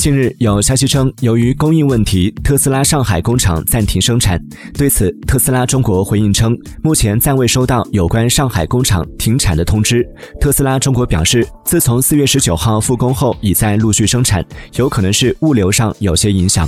近日有消息称由于供应问题特斯拉上海工厂暂停生产对此特斯拉中国回应称目前暂未收到有关上海工厂停产的通知。特斯拉中国表示自从四月十九号复工后已在陆续生产有可能是物流上有些影响。